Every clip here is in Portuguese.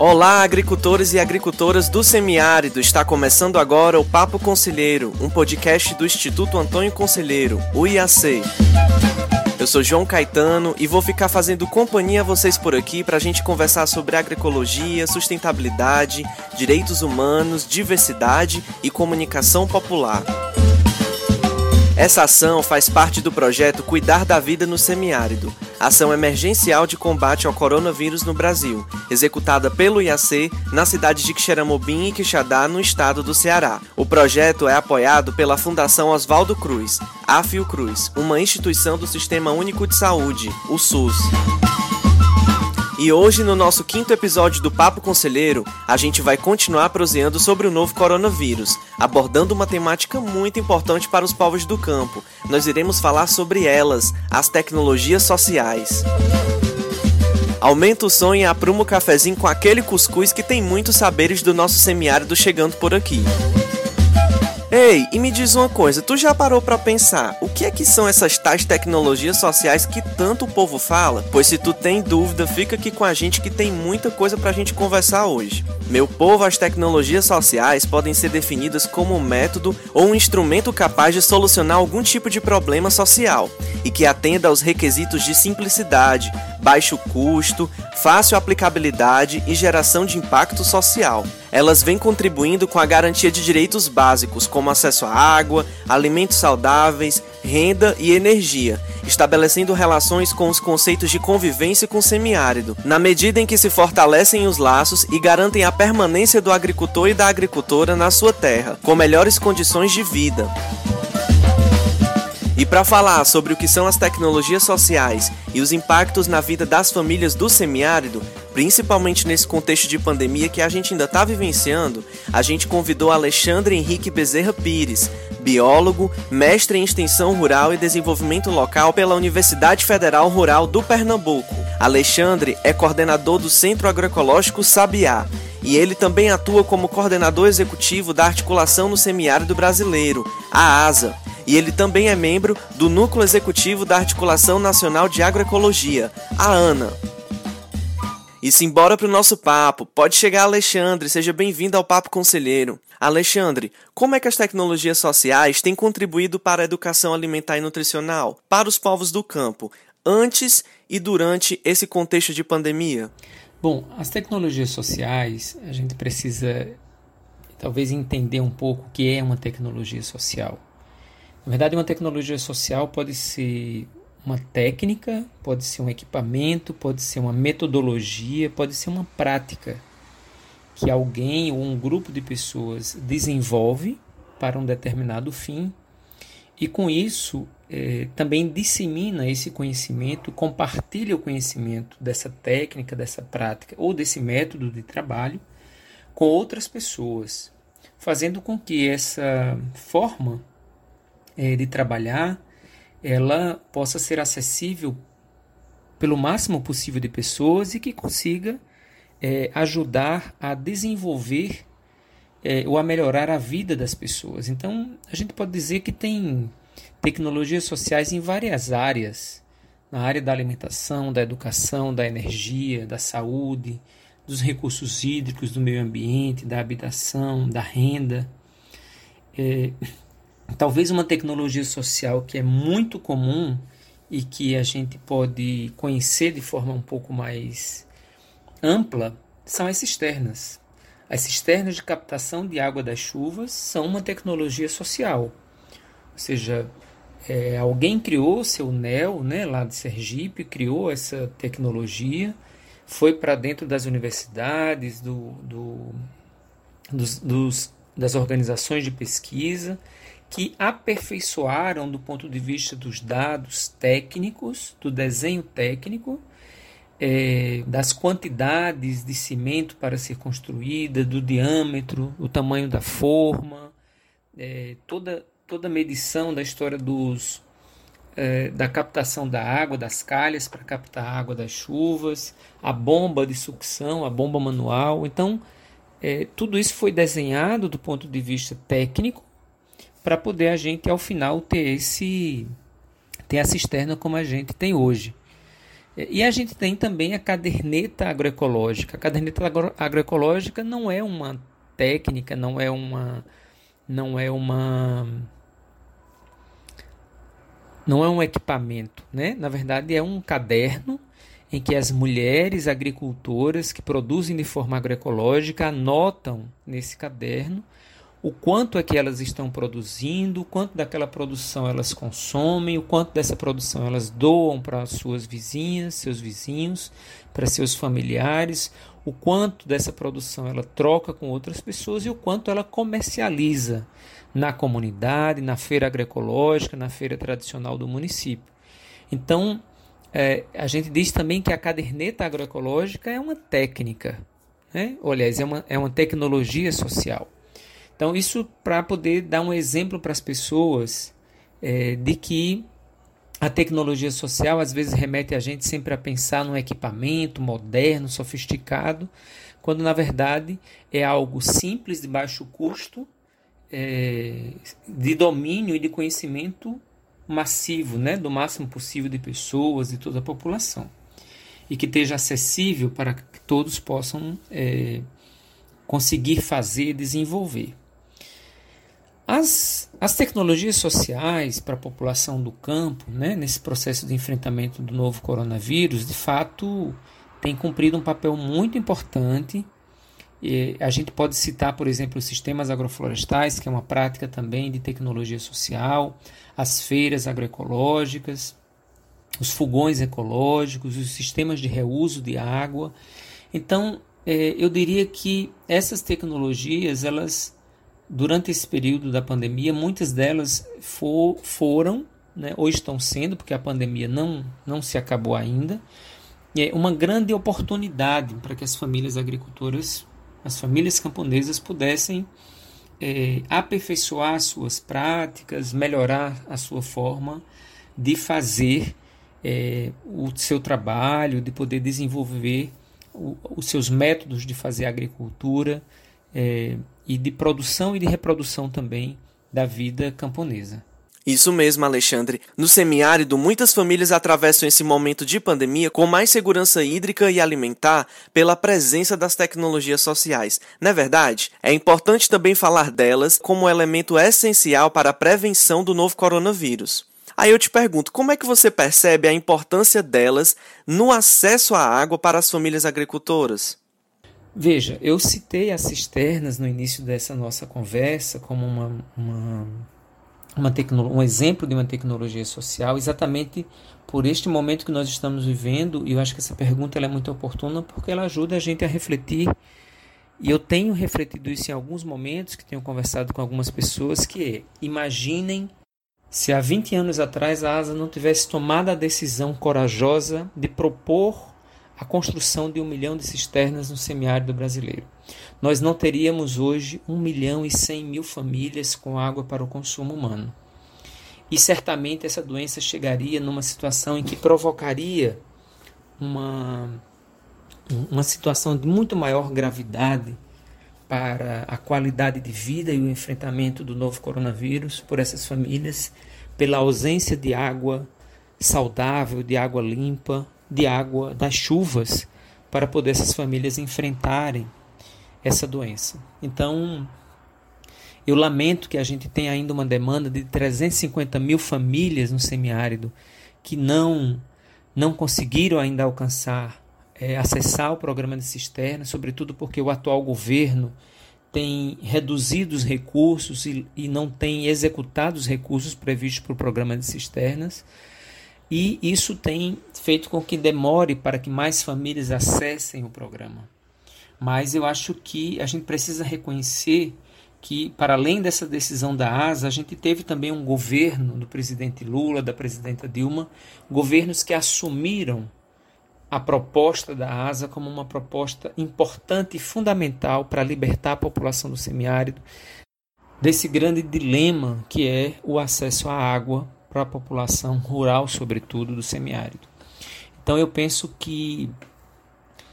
Olá, agricultores e agricultoras do semiárido. Está começando agora o Papo Conselheiro, um podcast do Instituto Antônio Conselheiro, o IAC. Eu sou João Caetano e vou ficar fazendo companhia a vocês por aqui para a gente conversar sobre agroecologia, sustentabilidade, direitos humanos, diversidade e comunicação popular. Essa ação faz parte do projeto Cuidar da Vida no Semiárido, ação emergencial de combate ao coronavírus no Brasil, executada pelo IAC na cidade de Quixeramobim e Quixadá, no estado do Ceará. O projeto é apoiado pela Fundação Oswaldo Cruz, a Fiocruz, uma instituição do Sistema Único de Saúde, o SUS. E hoje, no nosso quinto episódio do Papo Conselheiro, a gente vai continuar proseando sobre o novo coronavírus, abordando uma temática muito importante para os povos do campo. Nós iremos falar sobre elas, as tecnologias sociais. Aumenta o som e apruma o cafezinho com aquele cuscuz que tem muitos saberes do nosso semiárido chegando por aqui. Ei, e me diz uma coisa, tu já parou para pensar o que é que são essas tais tecnologias sociais que tanto o povo fala? Pois se tu tem dúvida, fica aqui com a gente que tem muita coisa pra gente conversar hoje. Meu povo, as tecnologias sociais podem ser definidas como um método ou um instrumento capaz de solucionar algum tipo de problema social e que atenda aos requisitos de simplicidade, baixo custo, fácil aplicabilidade e geração de impacto social. Elas vêm contribuindo com a garantia de direitos básicos, como acesso à água, alimentos saudáveis, renda e energia, estabelecendo relações com os conceitos de convivência com o semiárido, na medida em que se fortalecem os laços e garantem a permanência do agricultor e da agricultora na sua terra, com melhores condições de vida. E para falar sobre o que são as tecnologias sociais e os impactos na vida das famílias do semiárido, principalmente nesse contexto de pandemia que a gente ainda está vivenciando, a gente convidou Alexandre Henrique Bezerra Pires, biólogo, mestre em extensão rural e desenvolvimento local pela Universidade Federal Rural do Pernambuco. Alexandre é coordenador do Centro Agroecológico Sabiá e ele também atua como coordenador executivo da Articulação no Semiárido Brasileiro, a ASA e ele também é membro do Núcleo Executivo da Articulação Nacional de Agroecologia, a ANA. E simbora para o nosso papo. Pode chegar, Alexandre. Seja bem-vindo ao Papo Conselheiro. Alexandre, como é que as tecnologias sociais têm contribuído para a educação alimentar e nutricional para os povos do campo, antes e durante esse contexto de pandemia? Bom, as tecnologias sociais, a gente precisa talvez entender um pouco o que é uma tecnologia social. Na verdade, uma tecnologia social pode ser uma técnica, pode ser um equipamento, pode ser uma metodologia, pode ser uma prática que alguém ou um grupo de pessoas desenvolve para um determinado fim e com isso é, também dissemina esse conhecimento, compartilha o conhecimento dessa técnica, dessa prática ou desse método de trabalho com outras pessoas, fazendo com que essa forma é, de trabalhar ela possa ser acessível pelo máximo possível de pessoas e que consiga é, ajudar a desenvolver é, ou a melhorar a vida das pessoas. Então, a gente pode dizer que tem tecnologias sociais em várias áreas na área da alimentação, da educação, da energia, da saúde, dos recursos hídricos, do meio ambiente, da habitação, da renda. É, talvez uma tecnologia social que é muito comum e que a gente pode conhecer de forma um pouco mais ampla são as cisternas. As cisternas de captação de água das chuvas são uma tecnologia social. Ou seja, é, alguém criou seu NEL, né, lá de Sergipe, criou essa tecnologia, foi para dentro das universidades, do, do, dos, dos, das organizações de pesquisa que aperfeiçoaram do ponto de vista dos dados técnicos, do desenho técnico, é, das quantidades de cimento para ser construída, do diâmetro, o tamanho da forma, é, toda, toda a medição da história dos, é, da captação da água, das calhas para captar a água das chuvas, a bomba de sucção, a bomba manual. Então, é, tudo isso foi desenhado do ponto de vista técnico para poder a gente ao final ter esse ter a cisterna como a gente tem hoje. E a gente tem também a caderneta agroecológica. A caderneta agro agroecológica não é uma técnica, não é uma não é uma não é um equipamento, né? Na verdade é um caderno em que as mulheres agricultoras que produzem de forma agroecológica anotam nesse caderno o quanto é que elas estão produzindo, o quanto daquela produção elas consomem, o quanto dessa produção elas doam para suas vizinhas, seus vizinhos, para seus familiares, o quanto dessa produção ela troca com outras pessoas e o quanto ela comercializa na comunidade, na feira agroecológica, na feira tradicional do município. Então, é, a gente diz também que a caderneta agroecológica é uma técnica, né? ou aliás, é uma, é uma tecnologia social. Então, isso para poder dar um exemplo para as pessoas é, de que a tecnologia social às vezes remete a gente sempre a pensar num equipamento moderno, sofisticado, quando na verdade é algo simples, de baixo custo, é, de domínio e de conhecimento massivo, né, do máximo possível de pessoas, de toda a população, e que esteja acessível para que todos possam é, conseguir fazer e desenvolver. As, as tecnologias sociais para a população do campo, né, nesse processo de enfrentamento do novo coronavírus, de fato, têm cumprido um papel muito importante. E a gente pode citar, por exemplo, os sistemas agroflorestais, que é uma prática também de tecnologia social, as feiras agroecológicas, os fogões ecológicos, os sistemas de reuso de água. Então, é, eu diria que essas tecnologias, elas durante esse período da pandemia, muitas delas for, foram, né, ou estão sendo, porque a pandemia não, não se acabou ainda, é uma grande oportunidade para que as famílias agricultoras, as famílias camponesas pudessem é, aperfeiçoar suas práticas, melhorar a sua forma de fazer é, o seu trabalho, de poder desenvolver o, os seus métodos de fazer agricultura, é, e de produção e de reprodução também da vida camponesa. Isso mesmo, Alexandre. No semiárido, muitas famílias atravessam esse momento de pandemia com mais segurança hídrica e alimentar pela presença das tecnologias sociais. Não é verdade? É importante também falar delas como elemento essencial para a prevenção do novo coronavírus. Aí eu te pergunto, como é que você percebe a importância delas no acesso à água para as famílias agricultoras? Veja, eu citei as cisternas no início dessa nossa conversa como uma, uma, uma um exemplo de uma tecnologia social, exatamente por este momento que nós estamos vivendo, e eu acho que essa pergunta é muito oportuna porque ela ajuda a gente a refletir. E eu tenho refletido isso em alguns momentos, que tenho conversado com algumas pessoas, que é, imaginem se há 20 anos atrás a ASA não tivesse tomado a decisão corajosa de propor a construção de um milhão de cisternas no semiárido brasileiro. Nós não teríamos hoje um milhão e cem mil famílias com água para o consumo humano. E certamente essa doença chegaria numa situação em que provocaria uma, uma situação de muito maior gravidade para a qualidade de vida e o enfrentamento do novo coronavírus por essas famílias, pela ausência de água saudável, de água limpa, de água das chuvas para poder essas famílias enfrentarem essa doença. Então, eu lamento que a gente tenha ainda uma demanda de 350 mil famílias no semiárido que não não conseguiram ainda alcançar, é, acessar o programa de cisterna, sobretudo porque o atual governo tem reduzido os recursos e, e não tem executado os recursos previstos para o programa de cisternas e isso tem feito com que demore para que mais famílias acessem o programa. Mas eu acho que a gente precisa reconhecer que, para além dessa decisão da ASA, a gente teve também um governo do presidente Lula, da presidenta Dilma, governos que assumiram a proposta da ASA como uma proposta importante e fundamental para libertar a população do semiárido desse grande dilema que é o acesso à água para a população rural, sobretudo do semiárido. Então eu penso que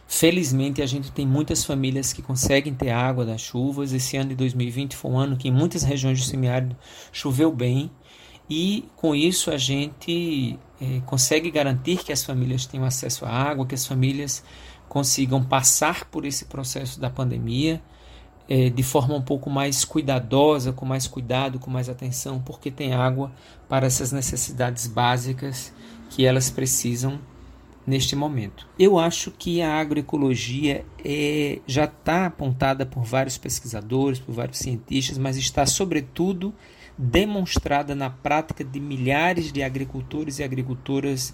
felizmente a gente tem muitas famílias que conseguem ter água das chuvas. Esse ano de 2020 foi um ano que em muitas regiões do semiárido choveu bem e com isso a gente é, consegue garantir que as famílias tenham acesso à água, que as famílias consigam passar por esse processo da pandemia é, de forma um pouco mais cuidadosa, com mais cuidado, com mais atenção, porque tem água para essas necessidades básicas que elas precisam neste momento. Eu acho que a agroecologia é, já está apontada por vários pesquisadores, por vários cientistas, mas está, sobretudo, demonstrada na prática de milhares de agricultores e agricultoras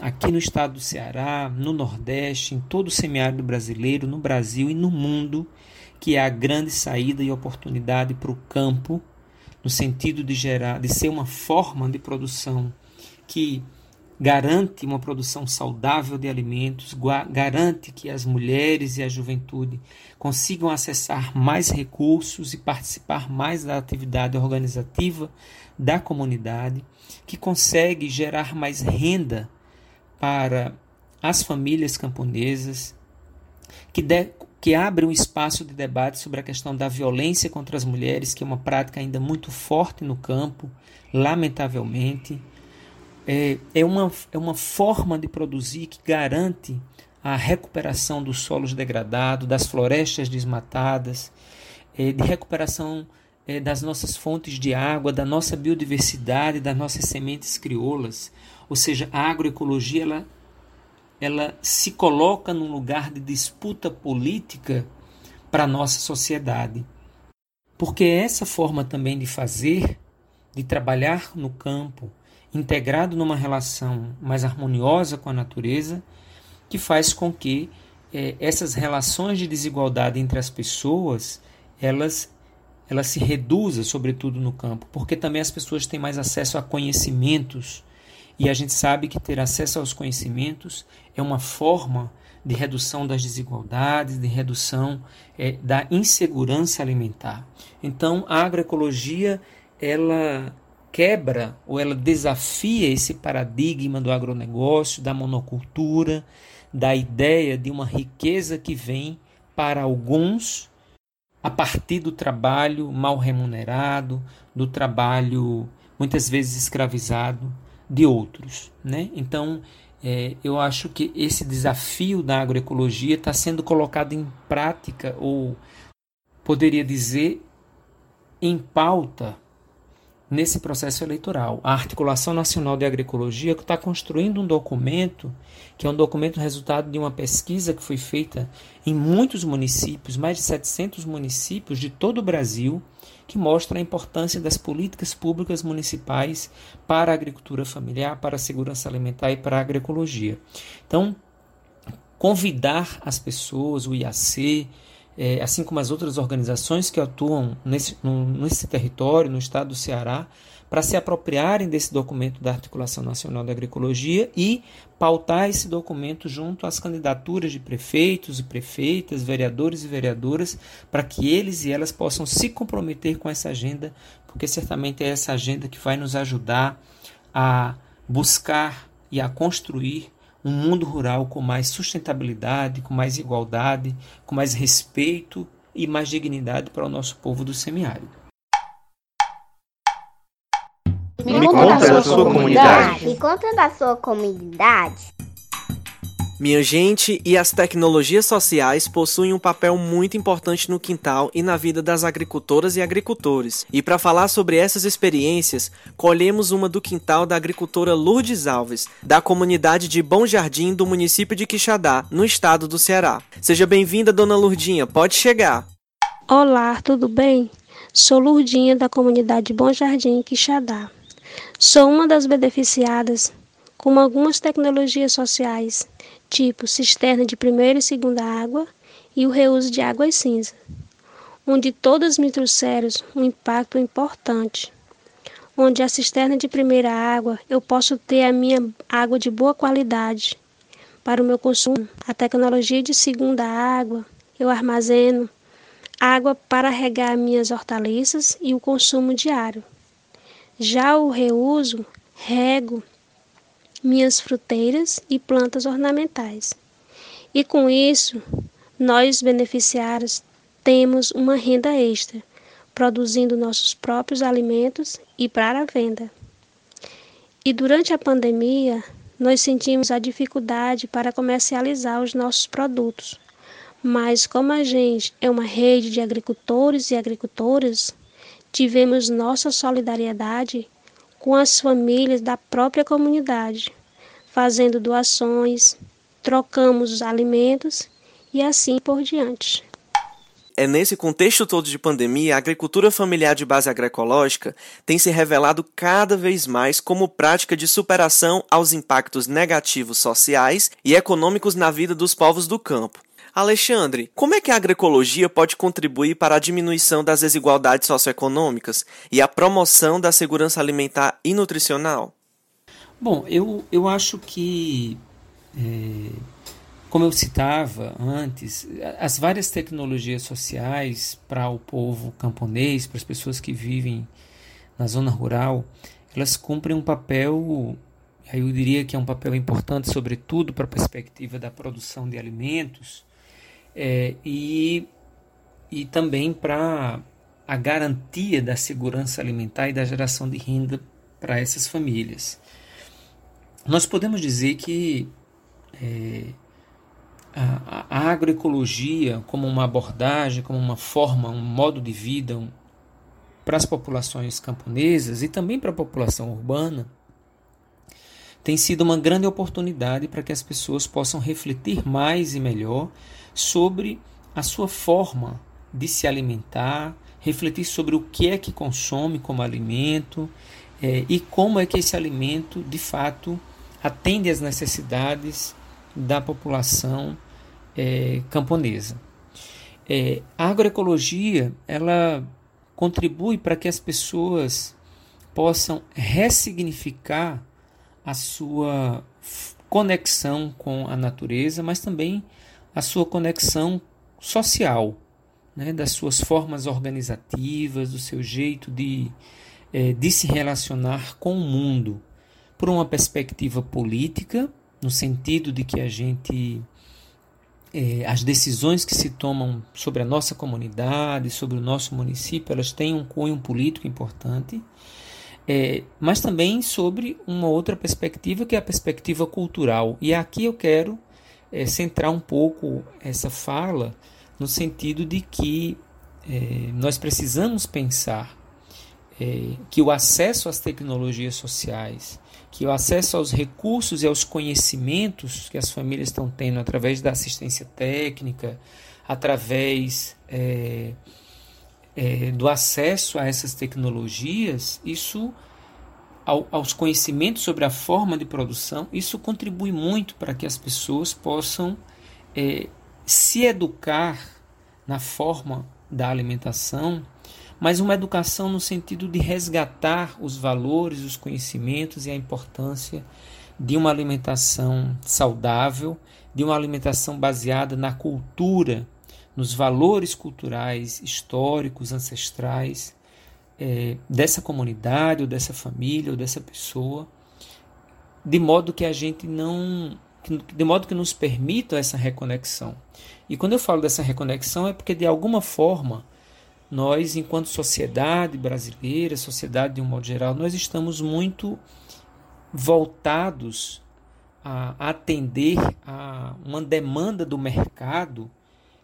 aqui no estado do Ceará, no Nordeste, em todo o semiárido brasileiro, no Brasil e no mundo, que é a grande saída e oportunidade para o campo, no sentido de gerar, de ser uma forma de produção que garante uma produção saudável de alimentos, garante que as mulheres e a juventude consigam acessar mais recursos e participar mais da atividade organizativa da comunidade, que consegue gerar mais renda para as famílias camponesas, que, de, que abre um espaço de debate sobre a questão da violência contra as mulheres, que é uma prática ainda muito forte no campo, lamentavelmente é, é, uma, é uma forma de produzir que garante a recuperação dos solos degradados, das florestas desmatadas, é, de recuperação é, das nossas fontes de água, da nossa biodiversidade, das nossas sementes crioulas. Ou seja, a agroecologia ela, ela se coloca num lugar de disputa política para a nossa sociedade. Porque é essa forma também de fazer, de trabalhar no campo, integrado numa relação mais harmoniosa com a natureza, que faz com que é, essas relações de desigualdade entre as pessoas elas elas se reduzam, sobretudo no campo, porque também as pessoas têm mais acesso a conhecimentos e a gente sabe que ter acesso aos conhecimentos é uma forma de redução das desigualdades, de redução é, da insegurança alimentar. Então, a agroecologia ela quebra ou ela desafia esse paradigma do agronegócio, da monocultura, da ideia de uma riqueza que vem para alguns a partir do trabalho mal remunerado, do trabalho muitas vezes escravizado de outros. Né? Então, é, eu acho que esse desafio da agroecologia está sendo colocado em prática, ou poderia dizer, em pauta nesse processo eleitoral. A Articulação Nacional de Agroecologia está construindo um documento, que é um documento resultado de uma pesquisa que foi feita em muitos municípios, mais de 700 municípios de todo o Brasil, que mostra a importância das políticas públicas municipais para a agricultura familiar, para a segurança alimentar e para a agroecologia. Então, convidar as pessoas, o IAC, é, assim como as outras organizações que atuam nesse, nesse território, no estado do Ceará, para se apropriarem desse documento da Articulação Nacional da Agroecologia e pautar esse documento junto às candidaturas de prefeitos e prefeitas, vereadores e vereadoras, para que eles e elas possam se comprometer com essa agenda, porque certamente é essa agenda que vai nos ajudar a buscar e a construir um mundo rural com mais sustentabilidade, com mais igualdade, com mais respeito e mais dignidade para o nosso povo do semiárido. Me conta da sua comunidade. Me conta da sua comunidade. Minha gente, e as tecnologias sociais possuem um papel muito importante no quintal e na vida das agricultoras e agricultores. E para falar sobre essas experiências, colhemos uma do quintal da agricultora Lourdes Alves, da comunidade de Bom Jardim do município de Quixadá, no estado do Ceará. Seja bem-vinda, dona Lourdinha, pode chegar. Olá, tudo bem? Sou Lourdinha da comunidade Bom Jardim, Quixadá. Sou uma das beneficiadas com algumas tecnologias sociais tipo cisterna de primeira e segunda água e o reuso de águas cinza, onde todas me trouxeram um impacto importante. Onde a cisterna de primeira água eu posso ter a minha água de boa qualidade para o meu consumo. A tecnologia de segunda água eu armazeno água para regar minhas hortaliças e o consumo diário. Já o reuso, rego minhas fruteiras e plantas ornamentais. E com isso, nós beneficiários temos uma renda extra, produzindo nossos próprios alimentos e para a venda. E durante a pandemia, nós sentimos a dificuldade para comercializar os nossos produtos. Mas como a gente é uma rede de agricultores e agricultoras, tivemos nossa solidariedade com as famílias da própria comunidade, fazendo doações, trocamos os alimentos e assim por diante. É nesse contexto todo de pandemia, a agricultura familiar de base agroecológica tem se revelado cada vez mais como prática de superação aos impactos negativos sociais e econômicos na vida dos povos do campo. Alexandre, como é que a agroecologia pode contribuir para a diminuição das desigualdades socioeconômicas e a promoção da segurança alimentar e nutricional? Bom, eu, eu acho que, é, como eu citava antes, as várias tecnologias sociais para o povo camponês, para as pessoas que vivem na zona rural, elas cumprem um papel, eu diria que é um papel importante, sobretudo para a perspectiva da produção de alimentos é, e, e também para a garantia da segurança alimentar e da geração de renda para essas famílias. Nós podemos dizer que é, a, a, agroecologia, como uma abordagem, como uma forma, um modo de vida um, para as populações camponesas e também para a população urbana, tem sido uma grande oportunidade para que as pessoas possam refletir mais e melhor sobre a sua forma de se alimentar, refletir sobre o que é que consome como alimento é, e como é que esse alimento de fato atende às necessidades da população é, camponesa. É, a agroecologia ela contribui para que as pessoas possam ressignificar a sua conexão com a natureza, mas também a sua conexão social, né, das suas formas organizativas, do seu jeito de, é, de se relacionar com o mundo, por uma perspectiva política, no sentido de que a gente é, as decisões que se tomam sobre a nossa comunidade, sobre o nosso município, elas têm um cunho político importante, é, mas também sobre uma outra perspectiva que é a perspectiva cultural. E aqui eu quero é, centrar um pouco essa fala no sentido de que é, nós precisamos pensar é, que o acesso às tecnologias sociais, que o acesso aos recursos e aos conhecimentos que as famílias estão tendo através da assistência técnica, através é, do acesso a essas tecnologias, isso ao, aos conhecimentos sobre a forma de produção, isso contribui muito para que as pessoas possam é, se educar na forma da alimentação, mas uma educação no sentido de resgatar os valores, os conhecimentos e a importância de uma alimentação saudável, de uma alimentação baseada na cultura, nos valores culturais, históricos, ancestrais é, dessa comunidade, ou dessa família, ou dessa pessoa, de modo que a gente não. de modo que nos permita essa reconexão. E quando eu falo dessa reconexão é porque, de alguma forma, nós, enquanto sociedade brasileira, sociedade de um modo geral, nós estamos muito voltados a atender a uma demanda do mercado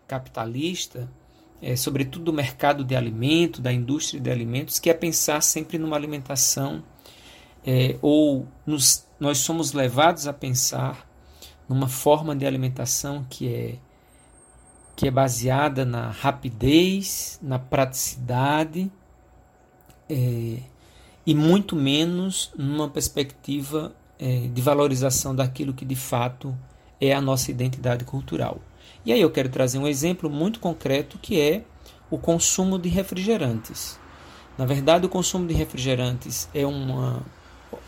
capitalista é, sobretudo do mercado de alimento, da indústria de alimentos, que é pensar sempre numa alimentação, é, ou nos, nós somos levados a pensar numa forma de alimentação que é, que é baseada na rapidez, na praticidade, é, e muito menos numa perspectiva é, de valorização daquilo que de fato é a nossa identidade cultural. E aí eu quero trazer um exemplo muito concreto que é o consumo de refrigerantes. Na verdade, o consumo de refrigerantes é uma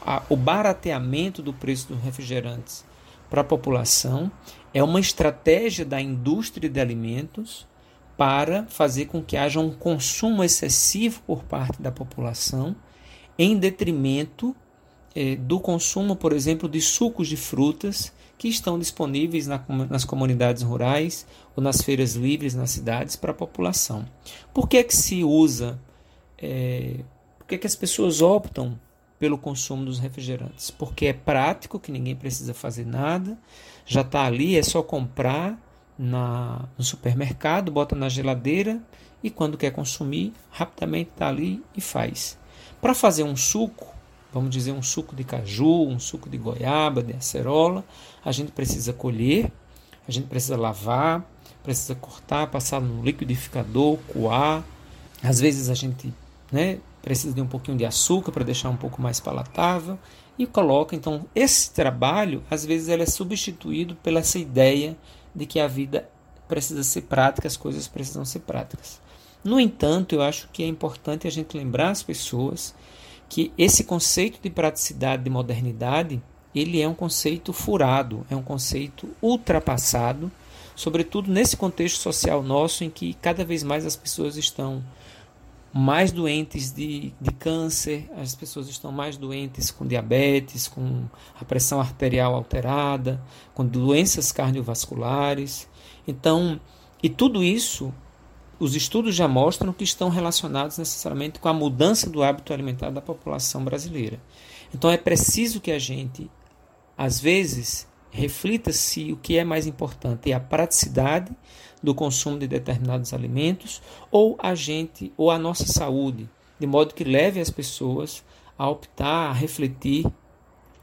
a, o barateamento do preço dos refrigerantes para a população é uma estratégia da indústria de alimentos para fazer com que haja um consumo excessivo por parte da população em detrimento eh, do consumo, por exemplo, de sucos de frutas que estão disponíveis na, nas comunidades rurais ou nas feiras livres nas cidades para a população. Por que, é que se usa, é, por que, é que as pessoas optam pelo consumo dos refrigerantes, porque é prático, que ninguém precisa fazer nada, já está ali, é só comprar na, no supermercado, bota na geladeira e quando quer consumir, rapidamente está ali e faz. Para fazer um suco, vamos dizer um suco de caju, um suco de goiaba, de acerola, a gente precisa colher, a gente precisa lavar, precisa cortar, passar no liquidificador, coar. Às vezes a gente né, precisa de um pouquinho de açúcar para deixar um pouco mais palatável e coloca. Então, esse trabalho, às vezes, ele é substituído pela essa ideia de que a vida precisa ser prática, as coisas precisam ser práticas. No entanto, eu acho que é importante a gente lembrar as pessoas que esse conceito de praticidade, de modernidade, ele é um conceito furado, é um conceito ultrapassado, sobretudo nesse contexto social nosso em que cada vez mais as pessoas estão mais doentes de, de câncer, as pessoas estão mais doentes com diabetes, com a pressão arterial alterada, com doenças cardiovasculares. Então, e tudo isso, os estudos já mostram que estão relacionados necessariamente com a mudança do hábito alimentar da população brasileira. Então, é preciso que a gente, às vezes, reflita se o que é mais importante é a praticidade do consumo de determinados alimentos ou a gente ou a nossa saúde, de modo que leve as pessoas a optar, a refletir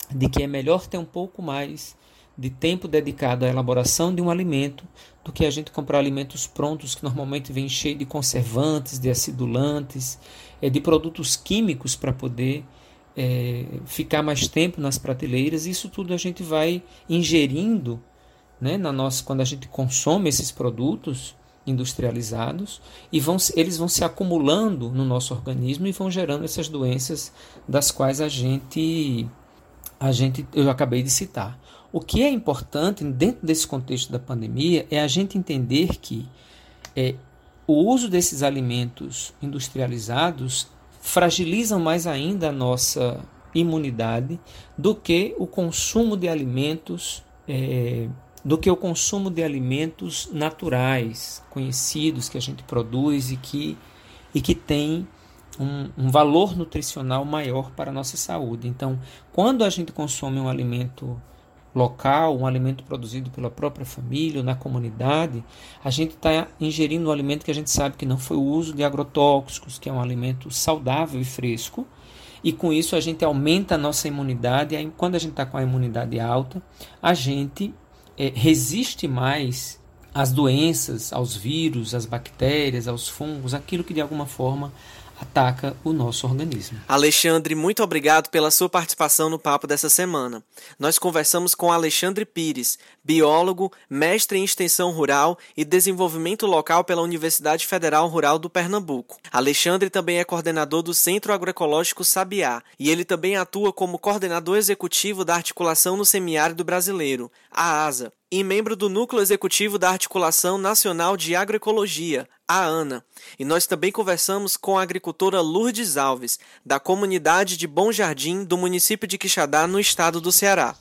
de que é melhor ter um pouco mais de tempo dedicado à elaboração de um alimento do que a gente comprar alimentos prontos que normalmente vêm cheios de conservantes, de acidulantes, é, de produtos químicos para poder é, ficar mais tempo nas prateleiras. Isso tudo a gente vai ingerindo né, na nossa, quando a gente consome esses produtos industrializados e vão, eles vão se acumulando no nosso organismo e vão gerando essas doenças das quais a gente a gente eu acabei de citar. O que é importante dentro desse contexto da pandemia é a gente entender que é, o uso desses alimentos industrializados fragilizam mais ainda a nossa imunidade do que o consumo de alimentos é, do que o consumo de alimentos naturais, conhecidos, que a gente produz e que, e que tem um, um, valor nutricional maior para a nossa saúde. Então, quando a gente consome um alimento local, um alimento produzido pela própria família ou na comunidade, a gente está ingerindo um alimento que a gente sabe que não foi o uso de agrotóxicos, que é um alimento saudável e fresco, e com isso a gente aumenta a nossa imunidade. E aí, quando a gente está com a imunidade alta, a gente é, resiste mais às doenças, aos vírus, às bactérias, aos fungos, aquilo que de alguma forma ataca o nosso organismo. Alexandre, muito obrigado pela sua participação no papo dessa semana. Nós conversamos com Alexandre Pires, biólogo, mestre em extensão rural e desenvolvimento local pela Universidade Federal Rural do Pernambuco. Alexandre também é coordenador do Centro Agroecológico Sabiá e ele também atua como coordenador executivo da articulação no semiárido brasileiro, a ASA, e membro do Núcleo Executivo da Articulação Nacional de Agroecologia, a ANA. E nós também conversamos com a agricultora Lourdes Alves, da comunidade de Bom Jardim, do município de Quixadá, no estado do Ceará.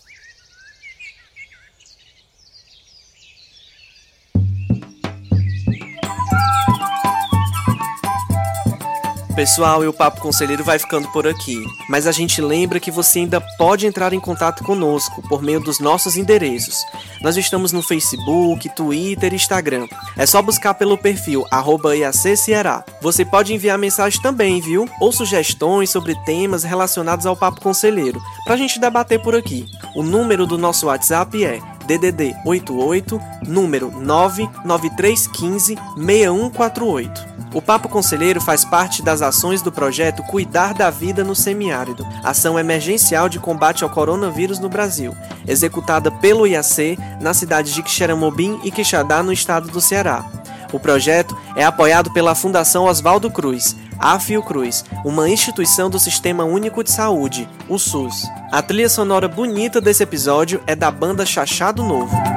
Pessoal, e o Papo Conselheiro vai ficando por aqui. Mas a gente lembra que você ainda pode entrar em contato conosco por meio dos nossos endereços. Nós estamos no Facebook, Twitter e Instagram. É só buscar pelo perfil IAC Você pode enviar mensagem também, viu? Ou sugestões sobre temas relacionados ao Papo Conselheiro, pra gente debater por aqui. O número do nosso WhatsApp é DDD 88, número 99315 6148. O Papo Conselheiro faz parte das ações do projeto Cuidar da Vida no Semiárido, ação emergencial de combate ao coronavírus no Brasil, executada pelo IAC na cidade de Quixeramobim e Quixadá, no estado do Ceará. O projeto é apoiado pela Fundação Oswaldo Cruz, a Fiocruz, uma instituição do Sistema Único de Saúde, o SUS. A trilha sonora bonita desse episódio é da banda Chachado Novo.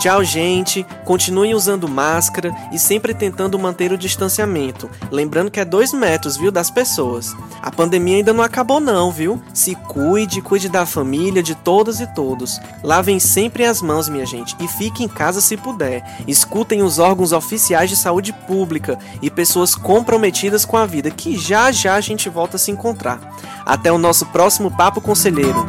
Tchau, gente. Continuem usando máscara e sempre tentando manter o distanciamento. Lembrando que é dois metros, viu, das pessoas. A pandemia ainda não acabou, não, viu? Se cuide, cuide da família, de todas e todos. Lavem sempre as mãos, minha gente, e fique em casa se puder. Escutem os órgãos oficiais de saúde pública e pessoas comprometidas com a vida, que já já a gente volta a se encontrar. Até o nosso próximo Papo Conselheiro.